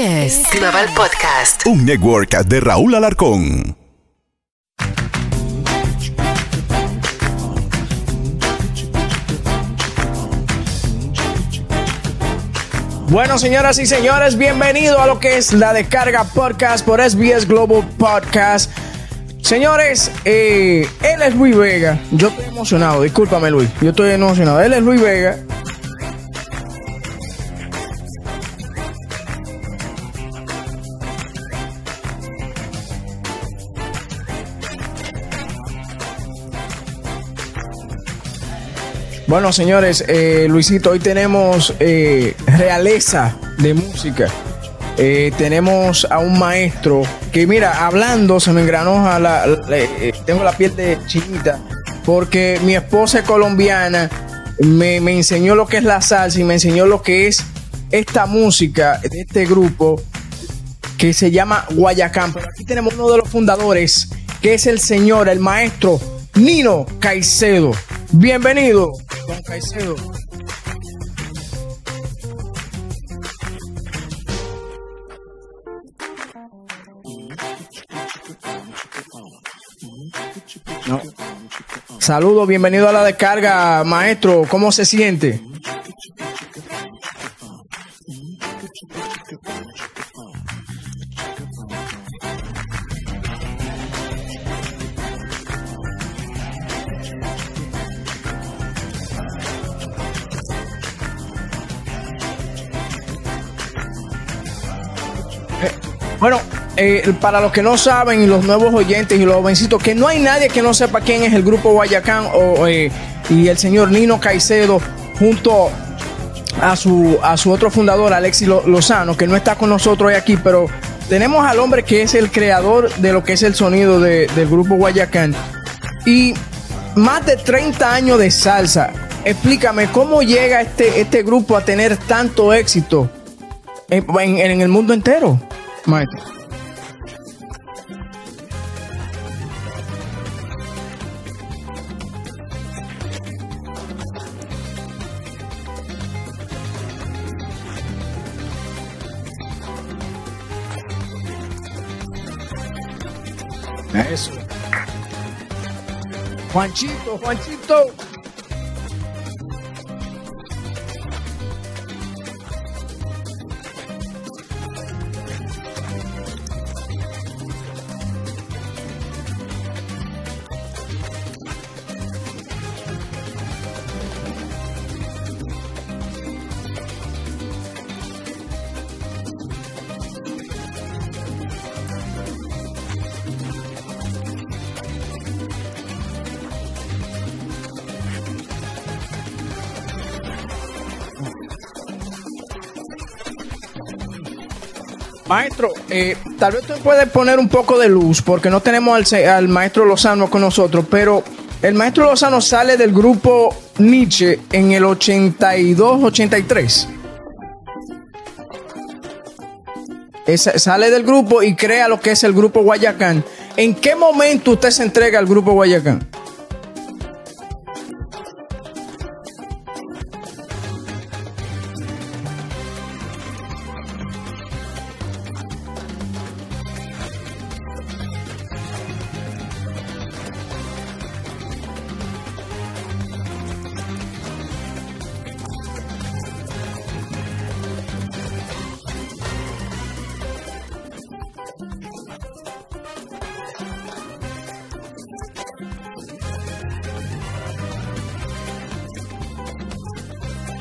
Es Global Podcast. Un network de Raúl Alarcón. Bueno, señoras y señores, bienvenido a lo que es la descarga podcast por SBS Global Podcast. Señores, eh, él es Luis Vega. Yo estoy emocionado, discúlpame Luis. Yo estoy emocionado. Él es Luis Vega. Bueno, señores, eh, Luisito, hoy tenemos eh, realeza de música. Eh, tenemos a un maestro que, mira, hablando se me engranó la, eh, tengo la piel de chinita, porque mi esposa es colombiana, me, me enseñó lo que es la salsa y me enseñó lo que es esta música de este grupo que se llama Guayacán. Pero aquí tenemos uno de los fundadores, que es el señor, el maestro Nino Caicedo. Bienvenido, don Caicedo. No. Saludos, bienvenido a la descarga, maestro. ¿Cómo se siente? Bueno, eh, para los que no saben y los nuevos oyentes y los jovencitos, que no hay nadie que no sepa quién es el grupo Guayacán o, eh, y el señor Nino Caicedo junto a su, a su otro fundador, Alexis Lozano, que no está con nosotros hoy aquí, pero tenemos al hombre que es el creador de lo que es el sonido de- del grupo Guayacán. Y más de 30 años de salsa. Explícame, ¿cómo llega este, este grupo a tener tanto éxito en el mundo entero, maestro? Eso. Juanchito, Juanchito. Eh, tal vez usted puede poner un poco de luz porque no tenemos al, al maestro Lozano con nosotros, pero el maestro Lozano sale del grupo Nietzsche en el 82-83. Esa- sale del grupo y crea lo que es el grupo Guayacán. ¿En qué momento usted se entrega al grupo Guayacán?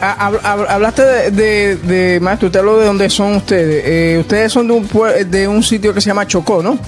hablaste de, de- de- maestro, usted habló de dónde son ustedes. Eh, ustedes son de un, de un sitio que se llama Chocó, ¿no?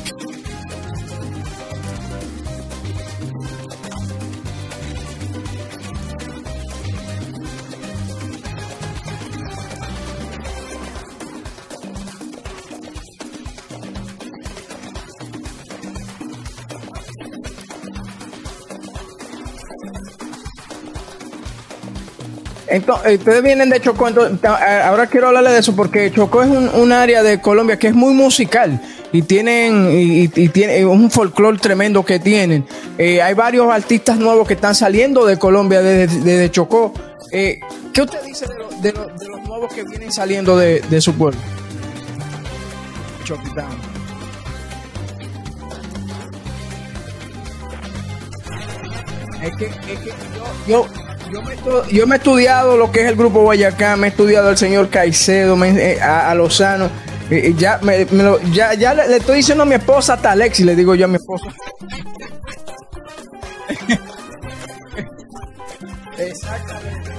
Entonces, ustedes vienen de Chocó, entonces, ahora quiero hablarle de eso porque Chocó es un, área de Colombia que es muy musical y tienen tiene un folclore tremendo que tienen. Eh, hay varios artistas nuevos que están saliendo de Colombia desde, Chocó. Eh, ¿Qué usted dice de, los nuevos que vienen saliendo de, su pueblo? Es que, es que yo, yo, me, yo, me, he estudiado lo que es el grupo Guayacán, me he estudiado al señor Caicedo, eh, a, a Lozano ya, me, lo, ya, le, estoy diciendo a mi esposa hasta Alexi, le digo yo a mi esposa. Exactamente.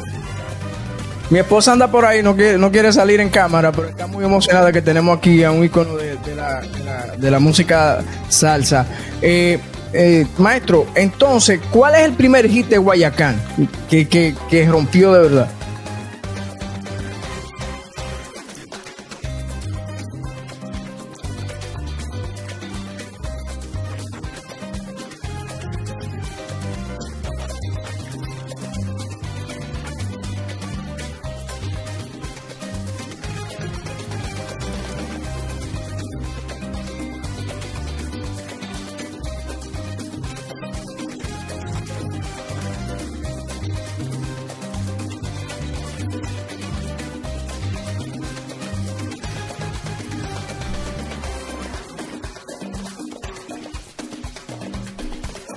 Mi esposa anda por ahí, no quiere, no quiere salir en cámara, pero está muy emocionada que tenemos aquí a un icono de, la, de la, música salsa. Eh, eh, maestro, entonces, ¿cuál es el primer hit de Guayacán que, que, que rompió de verdad?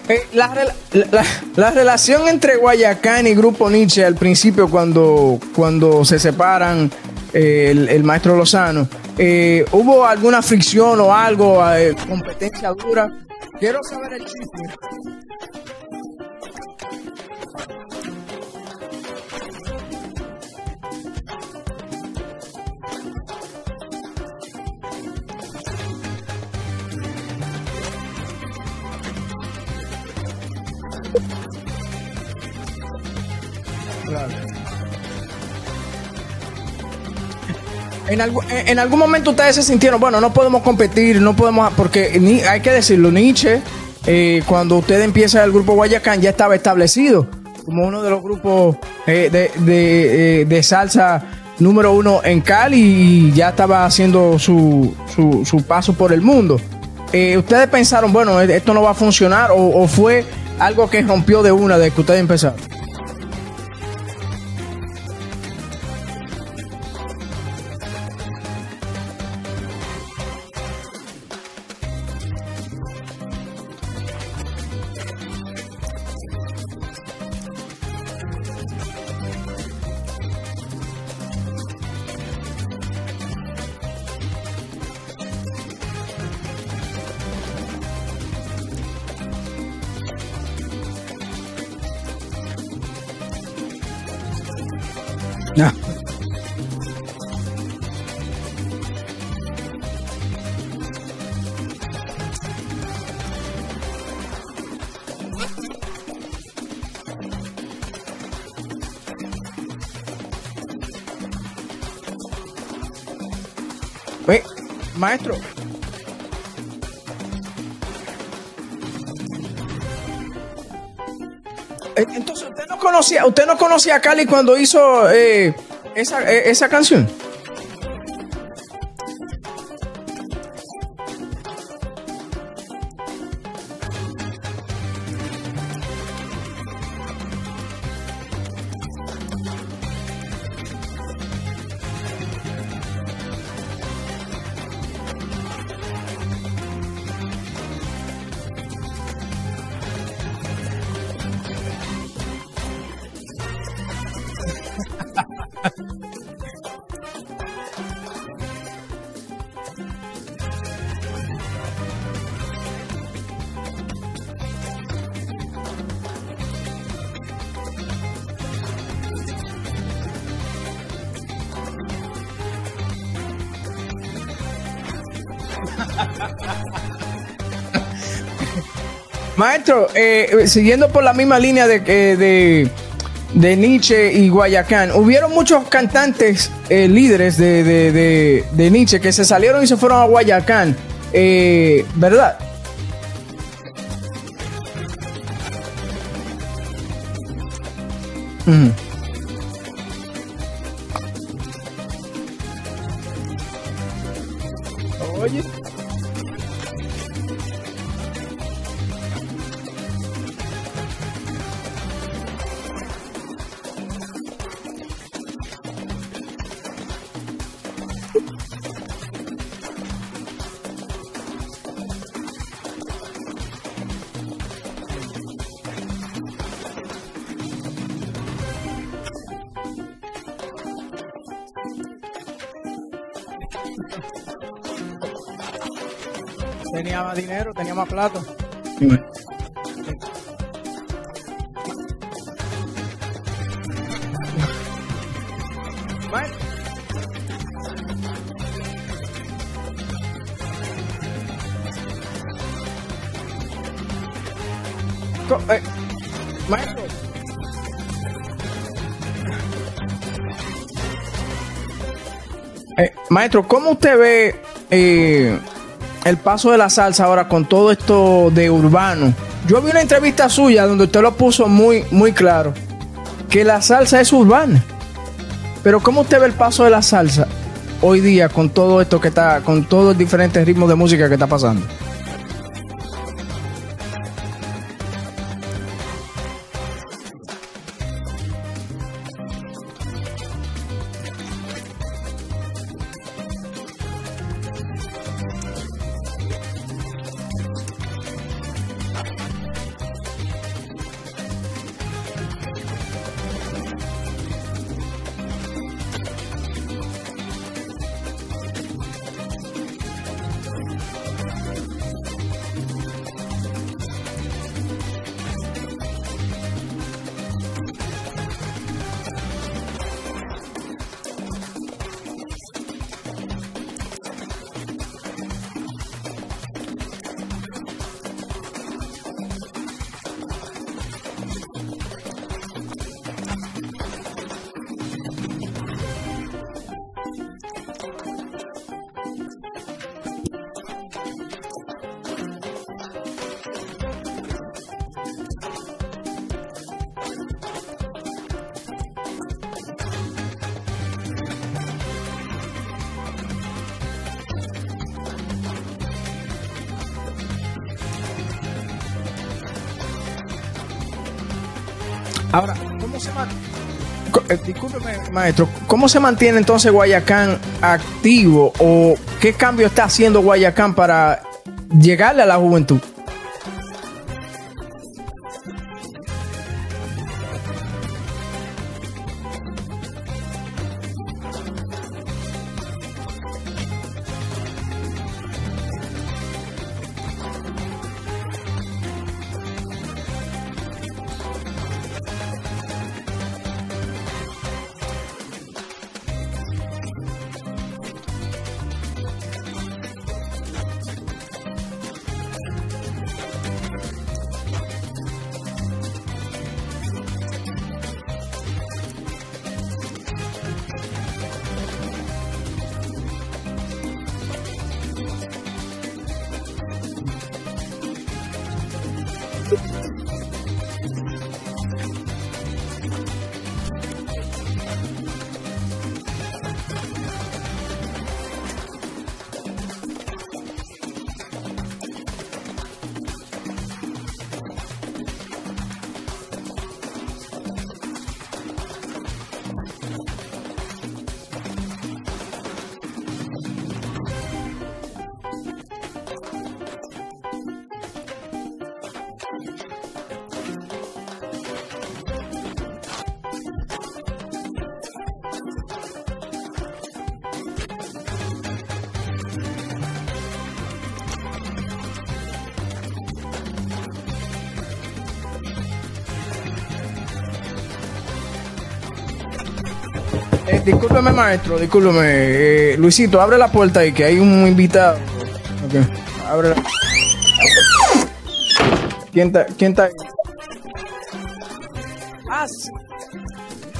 Eh, la, relación entre Guayacán y Grupo Nietzsche al principio, cuando, cuando se separan eh, el, maestro Lozano, eh, ¿hubo alguna fricción o algo, competencia dura? Quiero saber el chiste. En, en, algún momento ustedes se sintieron, bueno, no podemos competir, no podemos, porque ni, hay que decirlo, Nietzsche, eh, cuando usted empieza el grupo Guayacán, ya estaba establecido como uno de los grupos eh, de, eh, salsa número uno en Cali y ya estaba haciendo su, su, su paso por el mundo. ustedes pensaron, bueno, esto no va a funcionar o, o fue algo que rompió de una de que ustedes empezaron. Maestro. Usted no conocía a Cali cuando hizo eh, esa, eh, esa canción? Maestro, eh, siguiendo por la misma línea de, de, de, Nietzsche y Guayacán, hubieron muchos cantantes eh, líderes de, Nietzsche que se salieron y se fueron a Guayacán, eh, ¿verdad? Plata. Bueno. Eh, maestro. Eh, maestro, ¿cómo usted ve eh, el paso de la salsa ahora con todo esto de urbano? Yo vi una entrevista suya donde usted lo puso muy, muy claro, que la salsa es urbana. Pero ¿cómo usted ve el paso de la salsa hoy día con todo esto que está, con todos los diferentes ritmos de música que está pasando? Ahora, ¿cómo se eh, discúlpeme, maestro, ¿cómo se mantiene entonces Guayacán activo o qué cambio está haciendo Guayacán para llegarle a la juventud? Discúlpeme, maestro, discúlpeme. Eh, Luisito, abre la puerta ahí, que hay un invitado. Ok, abre la- ¿Quién está, quién está? Ah, sí.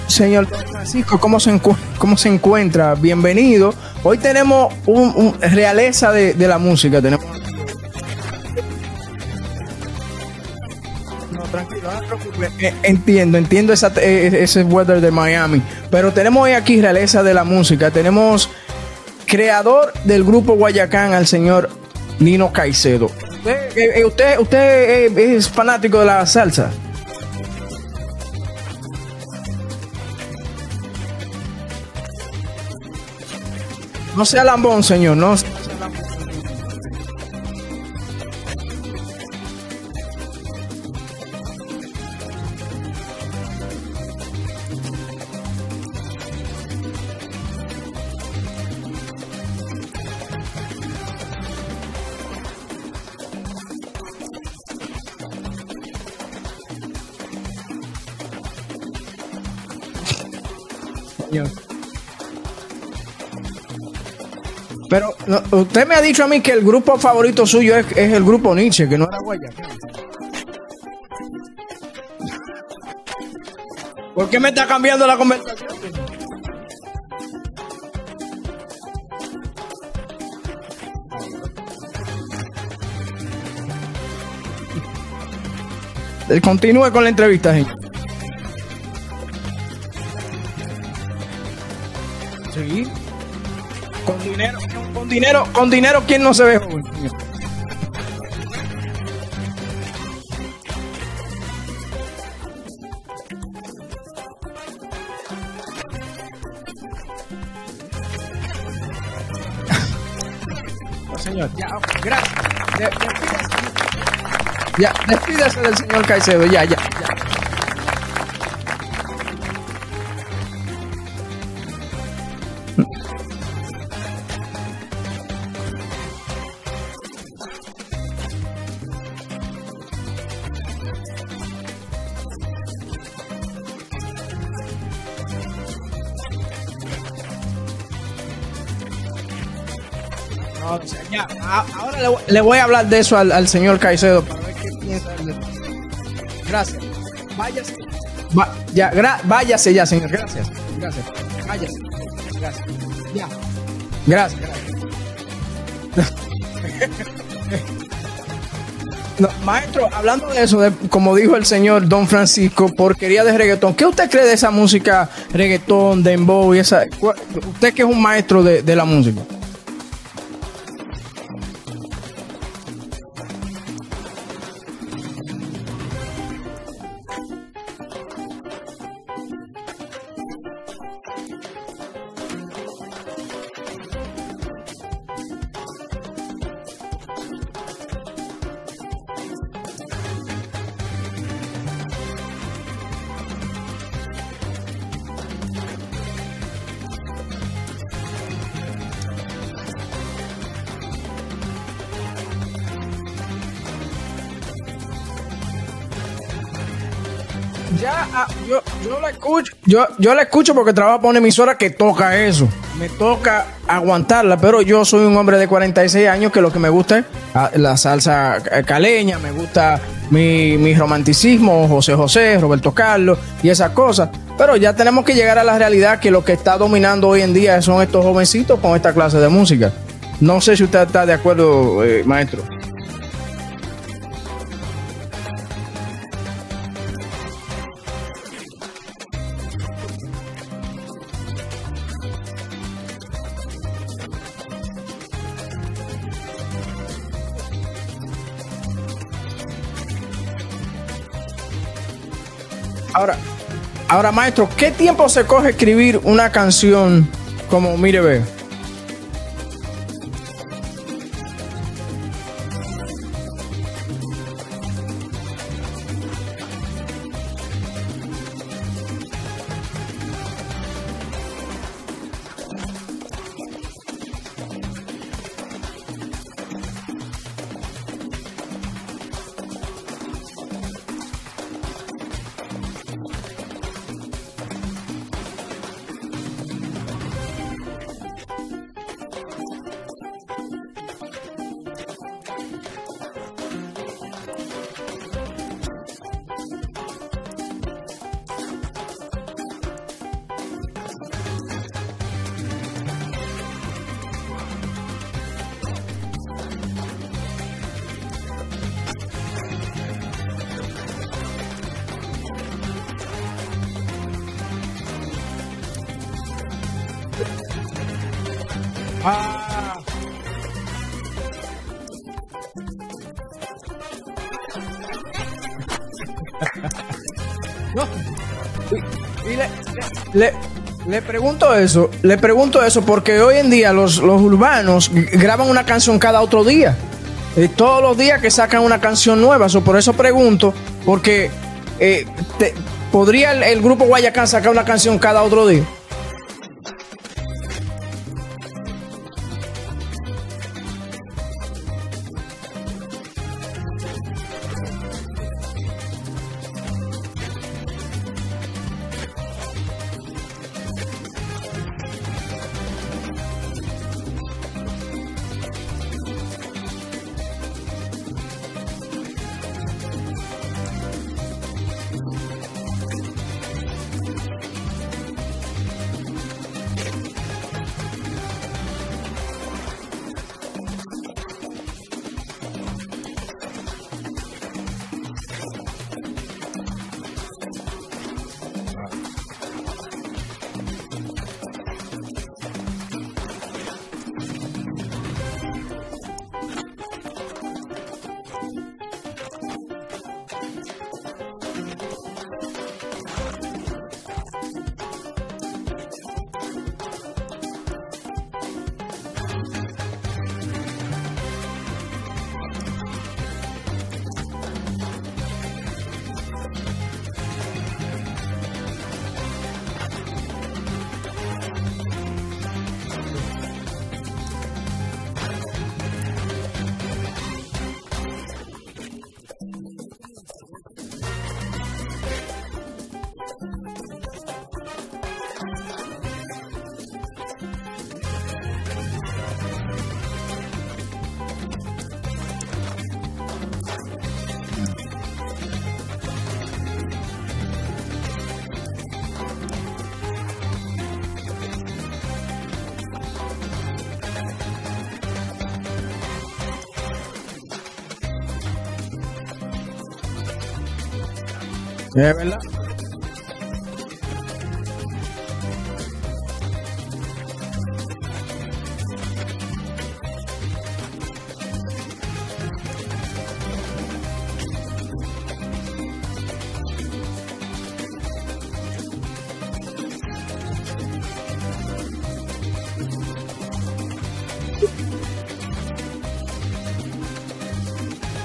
Señor Francisco, ¿cómo se, ¿cómo se encuentra? Bienvenido. Hoy tenemos un, un realeza de, de la música. Tenemos No, tranquilo, no te preocupes. Eh, Entiendo, entiendo esa, eh, ese weather de Miami. Pero tenemos hoy aquí realeza de la música. Tenemos creador del grupo Guayacán, al señor Nino Caicedo. Usted, eh, eh, usted, usted, eh, es fanático de la salsa. No sea lambón, señor. No Pero usted me ha dicho a mí que el grupo favorito suyo es, el grupo Nietzsche, que no era Guayacán. ¿Por qué me está cambiando la conversación? Continúe con la entrevista, gente. Sí. Con dinero, con dinero, con dinero, ¿quién no se ve joven? No, señor, ya, gracias. De- despídase. Ya, despídase del señor Caicedo, ya, ya, ya. Le, voy- a hablar de eso al, señor Caicedo para ver qué Gracias. Váyase. Ya, gra- váyase ya, señor. Gracias. Gracias. Váyase. Gracias. Ya. Gracias. maestro, hablando de eso, de, como dijo el señor Don Francisco, porquería de reggaetón. ¿Qué usted cree de esa música reggaetón, dembow y esa? Usted que es un maestro de la música. Yo, yo la escucho porque trabajo para una emisora que toca eso. Me toca aguantarla, pero yo soy un hombre de 46 años que lo que me gusta es la salsa caleña, me gusta mi, mi romanticismo, José José, Roberto Carlos y esas cosas. Pero ya tenemos que llegar a la realidad que lo que está dominando hoy en día son estos jovencitos con esta clase de música. No sé si usted está de acuerdo, eh, maestro. Ahora maestro, ¿qué tiempo se coge escribir una canción como Mire Ve? Ah. No. Y, le, le- le pregunto eso, le pregunto eso porque hoy en día los, los urbanos graban una canción cada otro día. Eh, todos los días que sacan una canción nueva. So, por eso pregunto, porque eh, te- ¿podría el, el grupo Guayacán sacar una canción cada otro día? ¿Es verdad?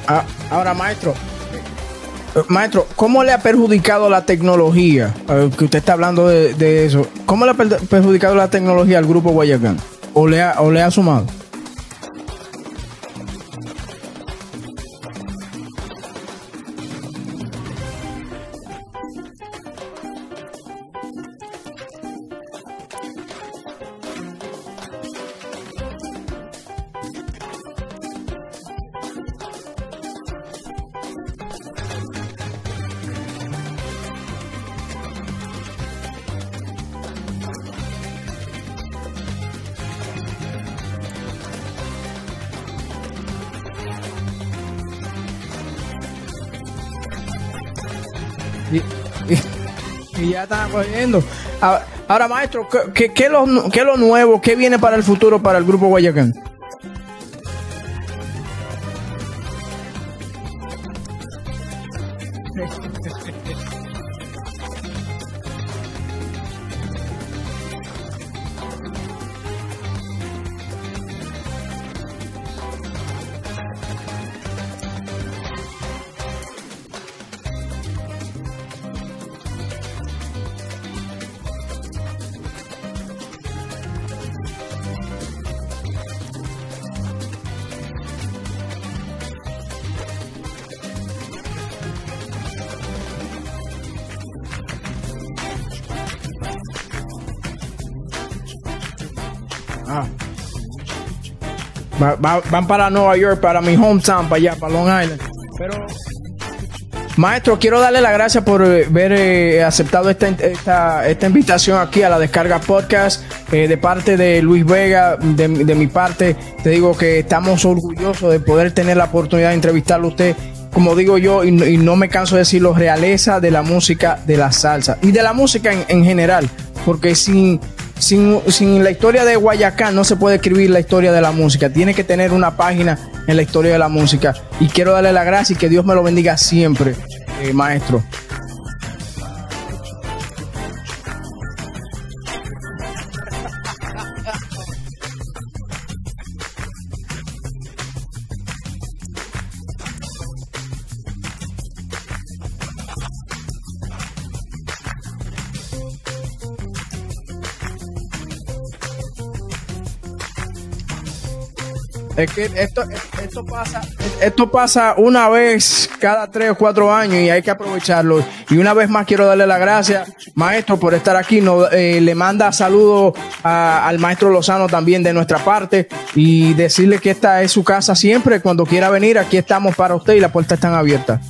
Ah, ahora, maestro, maestro, ¿cómo le ha perjudicado la tecnología? Que usted está hablando de, de eso. ¿Cómo le ha per- perjudicado la tecnología al grupo Guayacán? ¿O le ha, o le ha sumado? Y, ya están cogiendo. Ah, Ahora, maestro, ¿qué, qué, qué lo, qué lo nuevo? ¿Qué viene para el futuro para el grupo Guayacán? Va- va- van para Nueva York, para mi hometown, para allá, para Long Island. Pero, maestro, quiero darle las gracias por eh, haber eh, aceptado esta, esta, esta invitación aquí a la Descarga Podcast. Eh, de parte de Luis Vega, de, de mi parte, te digo que estamos orgullosos de poder tener la oportunidad de entrevistarlo a usted. Como digo yo, y no me canso de decirlo, realeza de la música de la salsa y de la música en, en general. Porque sin, sin, sin la historia de Guayacán no se puede escribir la historia de la música. Tiene que tener una página en la historia de la música. Y quiero darle la gracia y que Dios me lo bendiga siempre, eh, maestro. Es que esto, esto pasa, esto pasa una vez cada tres o cuatro años y hay que aprovecharlo. Y una vez más quiero darle las gracias, maestro, por estar aquí. No, eh, le manda saludos al maestro Lozano también de nuestra parte y decirle que esta es su casa siempre. Cuando quiera venir, aquí estamos para usted y las puertas están abiertas.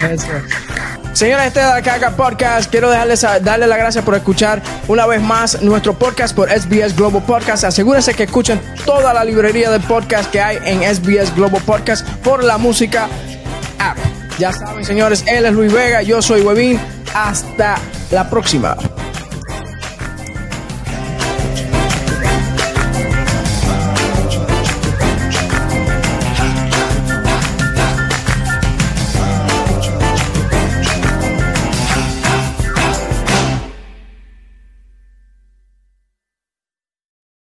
Eso. Señores, este es Caga Podcast. Quiero dejarles darle las gracias por escuchar una vez más nuestro podcast por SBS Global Podcast. Asegúrense que escuchen toda la librería de podcast que hay en SBS Global Podcast por la música app. Ya saben, señores, él es Luis Vega, yo soy Webin. Hasta la próxima.